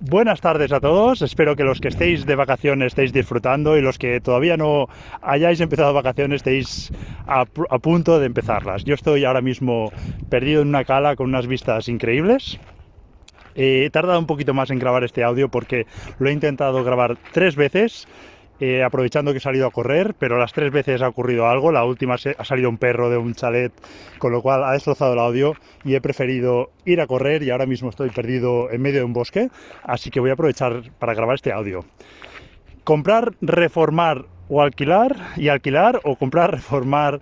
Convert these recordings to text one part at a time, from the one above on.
Buenas tardes a todos, espero que los que estéis de vacaciones estéis disfrutando y los que todavía no hayáis empezado vacaciones estéis a, a, punto de empezarlas. Yo estoy ahora mismo perdido en una cala con unas vistas increíbles. Eh, he tardado un poquito más en grabar este audio porque lo he intentado grabar tres veces eh, aprovechando que he salido a correr, pero las tres veces ha ocurrido algo. La última ha salido un perro de un chalet, con lo cual ha destrozado el audio y he preferido ir a correr y ahora mismo estoy perdido en medio de un bosque, así que voy a aprovechar para grabar este audio. Comprar, reformar o alquilar y alquilar o comprar, reformar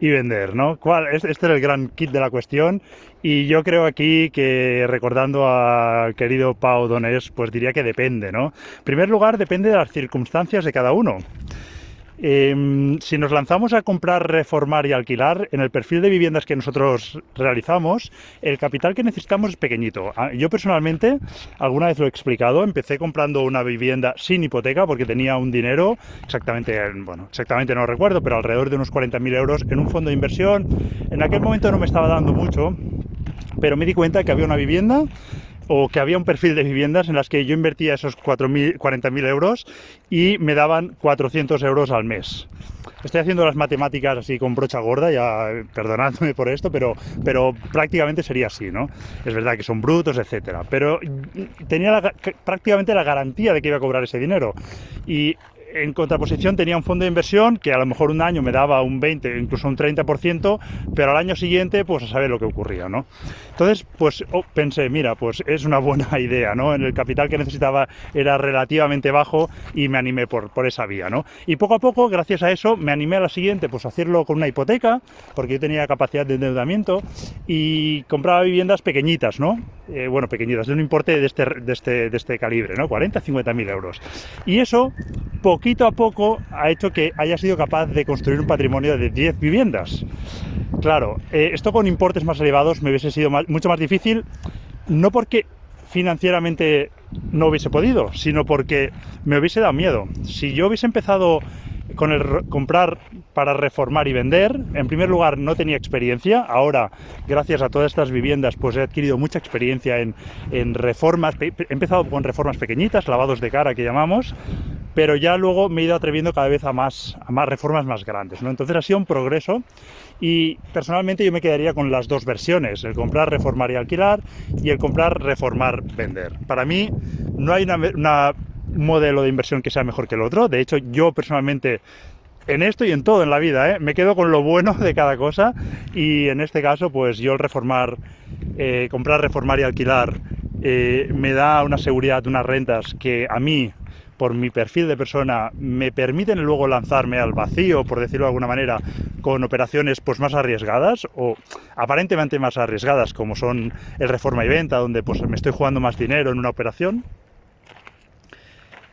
y vender, ¿no? ¿Cuál? Este es el gran kit de la cuestión y yo creo aquí que recordando al querido Pau Donés, pues diría que depende, ¿no? En primer lugar, depende de las circunstancias de cada uno. Eh, si nos lanzamos a comprar, reformar y alquilar, en el perfil de viviendas que nosotros realizamos, el capital que necesitamos es pequeñito. Ah, yo personalmente, alguna vez lo he explicado, empecé comprando una vivienda sin hipoteca porque tenía un dinero, exactamente, bueno, exactamente no recuerdo, pero alrededor de unos 40.000 euros en un fondo de inversión. En aquel momento no me estaba dando mucho, pero me di cuenta que había una vivienda o que había un perfil de viviendas en las que yo invertía esos 40.000 euros y me daban 400 euros al mes. Estoy haciendo las matemáticas así con brocha gorda, ya perdonadme por esto, pero, pero prácticamente sería así, ¿no? Es verdad que son brutos, etcétera, pero tenía la, prácticamente la garantía de que iba a cobrar ese dinero. Y en contraposición tenía un fondo de inversión que a lo mejor un año me daba un 20, incluso un 30%, pero al año siguiente, pues a saber lo que ocurría, ¿no? Entonces, pues oh, pensé, mira, pues es una buena idea, ¿no? El capital que necesitaba era relativamente bajo y me animé por, por esa vía, ¿no? Y poco a poco, gracias a eso, me animé a la siguiente, pues a hacerlo con una hipoteca, porque yo tenía capacidad de endeudamiento y compraba viviendas pequeñitas, ¿no? Eh, bueno, pequeñitas, de un importe de este, de este, de este calibre, ¿no? 40, 50 mil euros. Y eso, poquito a poco, ha hecho que haya sido capaz de construir un patrimonio de 10 viviendas. Claro, eh, esto con importes más elevados me hubiese sido mucho más difícil, no porque financieramente no hubiese podido, sino porque me hubiese dado miedo. Si yo hubiese empezado con el comprar para reformar y vender. En primer lugar, no tenía experiencia. Ahora, gracias a todas estas viviendas, pues he adquirido mucha experiencia en, en reformas. He empezado con reformas pequeñitas, lavados de cara que llamamos, pero ya luego me he ido atreviendo cada vez a más, a más reformas más grandes. ¿no? Entonces ha sido un progreso y personalmente yo me quedaría con las dos versiones, el comprar, reformar y alquilar y el comprar, reformar, vender. Para mí no hay una modelo de inversión que sea mejor que el otro. De hecho, yo personalmente en esto y en todo en la vida, ¿eh? me quedo con lo bueno de cada cosa y en este caso, pues yo el reformar, eh, comprar, reformar y alquilar eh, me da una seguridad, unas rentas que a mí, por mi perfil de persona, me permiten luego lanzarme al vacío, por decirlo de alguna manera, con operaciones pues más arriesgadas o aparentemente más arriesgadas, como son el reforma y venta, donde pues me estoy jugando más dinero en una operación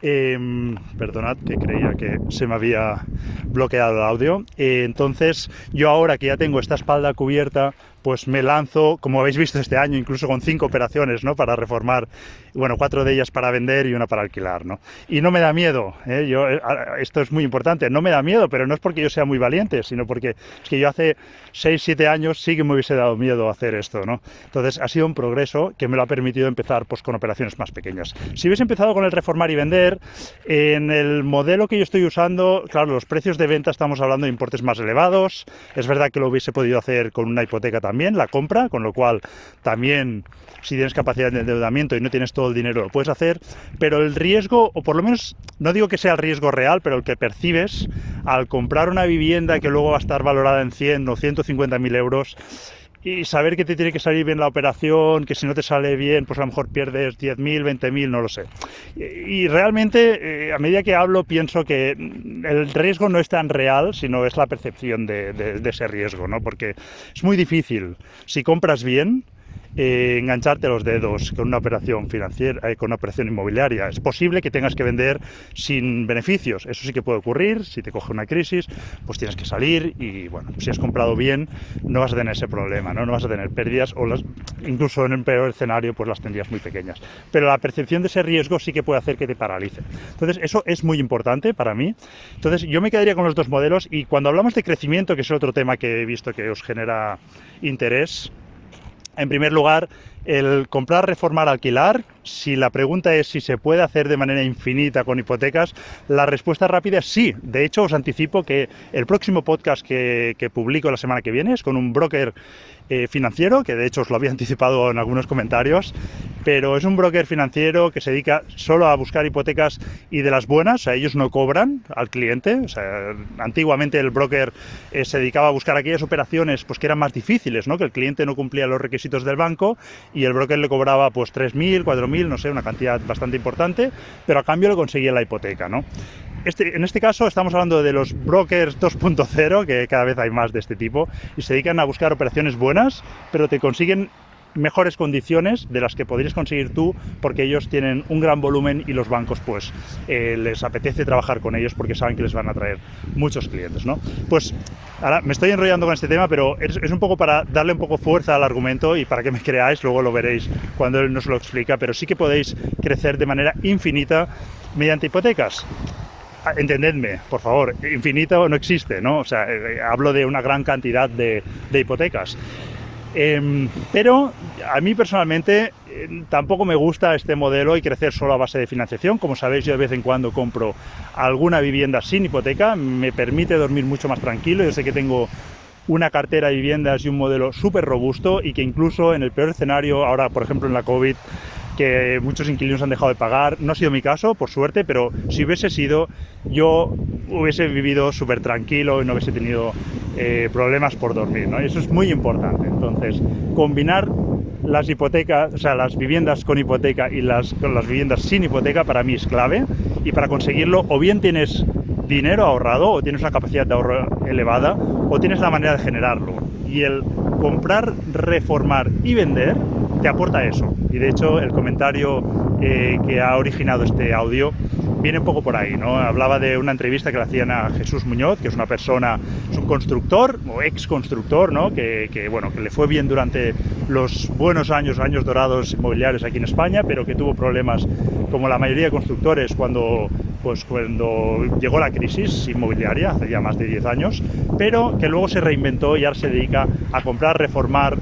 eh, perdonad que creía que se me había bloqueado el audio. Eh, entonces, yo ahora que ya tengo esta espalda cubierta, pues me lanzo, como habéis visto este año, incluso con cinco operaciones, ¿no? Para reformar, bueno, cuatro de ellas para vender y una para alquilar, ¿no? Y no me da miedo, ¿eh? yo, eh, esto es muy importante, no me da miedo, pero no es porque yo sea muy valiente, sino porque es que yo hace seis, siete años sí que me hubiese dado miedo hacer esto, ¿no? Entonces ha sido un progreso que me lo ha permitido empezar pues con operaciones más pequeñas. Si hubiese empezado con el reformar y vender, en el modelo que yo estoy usando, claro, los precios de venta estamos hablando de importes más elevados, es verdad que lo hubiese podido hacer con una hipoteca también, también la compra, con lo cual también si tienes capacidad de endeudamiento y no tienes todo el dinero lo puedes hacer, pero el riesgo, o por lo menos no digo que sea el riesgo real, pero el que percibes al comprar una vivienda que luego va a estar valorada en 100 o 150 mil euros, y saber que te tiene que salir bien la operación, que si no te sale bien, pues a lo mejor pierdes 10.000, 20.000, no lo sé. Y, realmente, eh, a medida que hablo, pienso que el riesgo no es tan real, sino es la percepción de, de ese riesgo, ¿no? Porque es muy difícil. Si compras bien, eh, engancharte los dedos con una operación financiera, eh, con una operación inmobiliaria. Es posible que tengas que vender sin beneficios. Eso sí que puede ocurrir. Si te coge una crisis, pues tienes que salir y bueno, si has comprado bien, no vas a tener ese problema, no, no vas a tener pérdidas o las, incluso en el peor escenario, pues las tendrías muy pequeñas. Pero la percepción de ese riesgo sí que puede hacer que te paralice. Entonces, eso es muy importante para mí. Entonces, yo me quedaría con los dos modelos y cuando hablamos de crecimiento, que es otro tema que he visto que os genera interés, en primer lugar, el comprar, reformar, alquilar, si la pregunta es si se puede hacer de manera infinita con hipotecas, la respuesta rápida es sí. De hecho, os anticipo que el próximo podcast que, publico la semana que viene es con un broker eh, financiero, que de hecho os lo había anticipado en algunos comentarios, pero es un broker financiero que se dedica solo a buscar hipotecas y de las buenas, sea, ellos no cobran al cliente, antiguamente el broker eh, se dedicaba a buscar aquellas operaciones pues que eran más difíciles, ¿no? que el cliente no cumplía los requisitos del banco y el broker le cobraba pues 3.000, 4.000, no sé, una cantidad bastante importante, pero a cambio le conseguía la hipoteca, ¿no? Este, en este caso estamos hablando de los brokers 2.0, que cada vez hay más de este tipo, y se dedican a buscar operaciones buenas, pero te consiguen mejores condiciones de las que podrías conseguir tú porque ellos tienen un gran volumen y los bancos pues eh, les apetece trabajar con ellos porque saben que les van a traer muchos clientes, ¿no? Pues ahora me estoy enrollando con este tema, pero es, es, un poco para darle un poco fuerza al argumento y para que me creáis, luego lo veréis cuando él nos lo explica, pero sí que podéis crecer de manera infinita mediante hipotecas. Ah, entendedme, por favor, infinito no existe, ¿no? O sea, eh, hablo de una gran cantidad de, de hipotecas. Eh, pero a mí personalmente eh, tampoco me gusta este modelo y crecer solo a base de financiación. Como sabéis, yo de vez en cuando compro alguna vivienda sin hipoteca, me permite dormir mucho más tranquilo. Yo sé que tengo una cartera de viviendas y un modelo súper robusto y que incluso en el peor escenario, ahora por ejemplo en la COVID, que muchos inquilinos han dejado de pagar. No ha sido mi caso, por suerte, pero si hubiese sido, yo hubiese vivido súper tranquilo y no hubiese tenido eh, problemas por dormir, ¿no? Eso es muy importante. Entonces, combinar las hipotecas, o sea, las viviendas con hipoteca y las, con las viviendas sin hipoteca para mí es clave. Y para conseguirlo, o bien tienes dinero ahorrado, o tienes una capacidad de ahorro elevada, o tienes la manera de generarlo. Y el comprar, reformar y vender te aporta eso. Y de hecho el comentario eh, que ha originado este audio viene un poco por ahí, ¿no? Hablaba de una entrevista que le hacían a Jesús Muñoz, que es una persona, es un constructor o ex constructor, ¿no? Que, que, bueno, que le fue bien durante los buenos años, años dorados inmobiliarios aquí en España, pero que tuvo problemas como la mayoría de constructores cuando pues cuando llegó la crisis inmobiliaria, hace ya más de 10 años, pero que luego se reinventó y ahora se dedica a comprar, reformar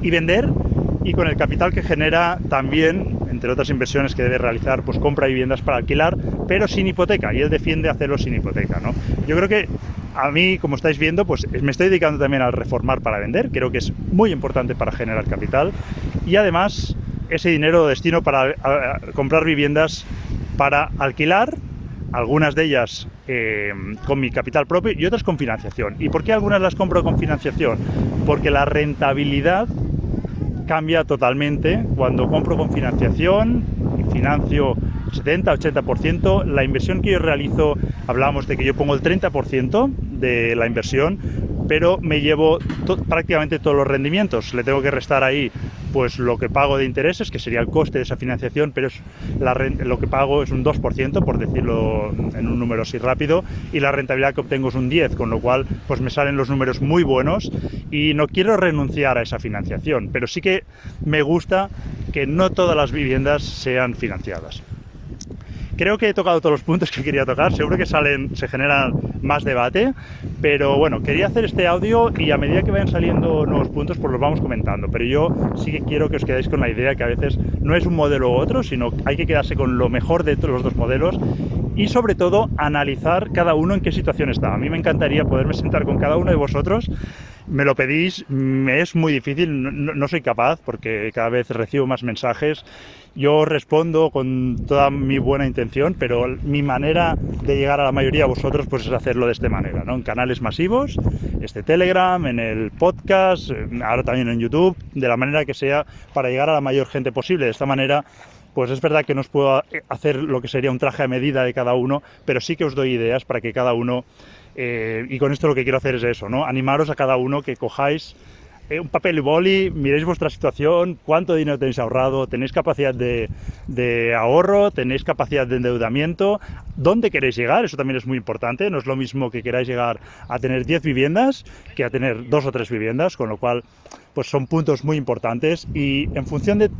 y vender y con el capital que genera también, entre otras inversiones que debe realizar, pues compra viviendas para alquilar, pero sin hipoteca, y él defiende hacerlo sin hipoteca, ¿no? Yo creo que a mí, como estáis viendo, pues me estoy dedicando también al reformar para vender, creo que es muy importante para generar capital, y además ese dinero destino para comprar viviendas para alquilar, algunas de ellas eh, con mi capital propio y otras con financiación. ¿Y por qué algunas las compro con financiación? Porque la rentabilidad cambia totalmente cuando compro con financiación financio 70-80%. La inversión que yo realizo, hablábamos de que yo pongo el 30% de la inversión, pero me llevo prácticamente todos los rendimientos. Le tengo que restar ahí pues lo que pago de intereses, que sería el coste de esa financiación, pero lo que pago es un 2%, por decirlo en un número así rápido, y la rentabilidad que obtengo es un 10%, con lo cual pues me salen los números muy buenos y no quiero renunciar a esa financiación, pero sí que me gusta que no todas las viviendas sean financiadas. Creo que he tocado todos los puntos que quería tocar, seguro que salen, se genera más debate, pero bueno, quería hacer este audio y a medida que vayan saliendo nuevos puntos, pues los vamos comentando. Pero yo sí que quiero que os quedéis con la idea que a veces no es un modelo u otro, sino hay que quedarse con lo mejor de los dos modelos y sobre todo analizar cada uno en qué situación está. A mí me encantaría poderme sentar con cada uno de vosotros me lo pedís, me es muy difícil, no, no, soy capaz porque cada vez recibo más mensajes. Yo respondo con toda mi buena intención, pero mi manera de llegar a la mayoría de vosotros pues es hacerlo de esta manera, ¿no? En canales masivos, este Telegram, en el podcast, ahora también en YouTube, de la manera que sea para llegar a la mayor gente posible. De esta manera pues es verdad que no os puedo hacer lo que sería un traje a medida de cada uno, pero sí que os doy ideas para que cada uno eh, y con esto lo que quiero hacer es eso, ¿no? Animaros a cada uno que cojáis eh, un papel y boli, miréis vuestra situación, cuánto dinero tenéis ahorrado, tenéis capacidad de, de, ahorro, tenéis capacidad de endeudamiento, dónde queréis llegar, eso también es muy importante, no es lo mismo que queráis llegar a tener 10 viviendas que a tener dos o tres viviendas, con lo cual pues son puntos muy importantes. Y en función de,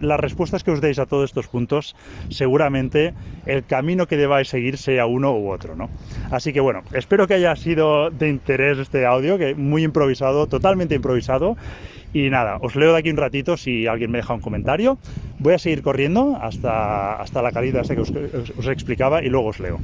las respuestas que os deis a todos estos puntos, seguramente el camino que debáis seguir sea uno u otro, ¿no? Así que bueno, espero que haya sido de interés este audio, que muy improvisado, totalmente improvisado Y nada, os leo de aquí un ratito si alguien me deja un comentario. Voy a seguir corriendo hasta, hasta la calidad que os, os explicaba y luego os leo.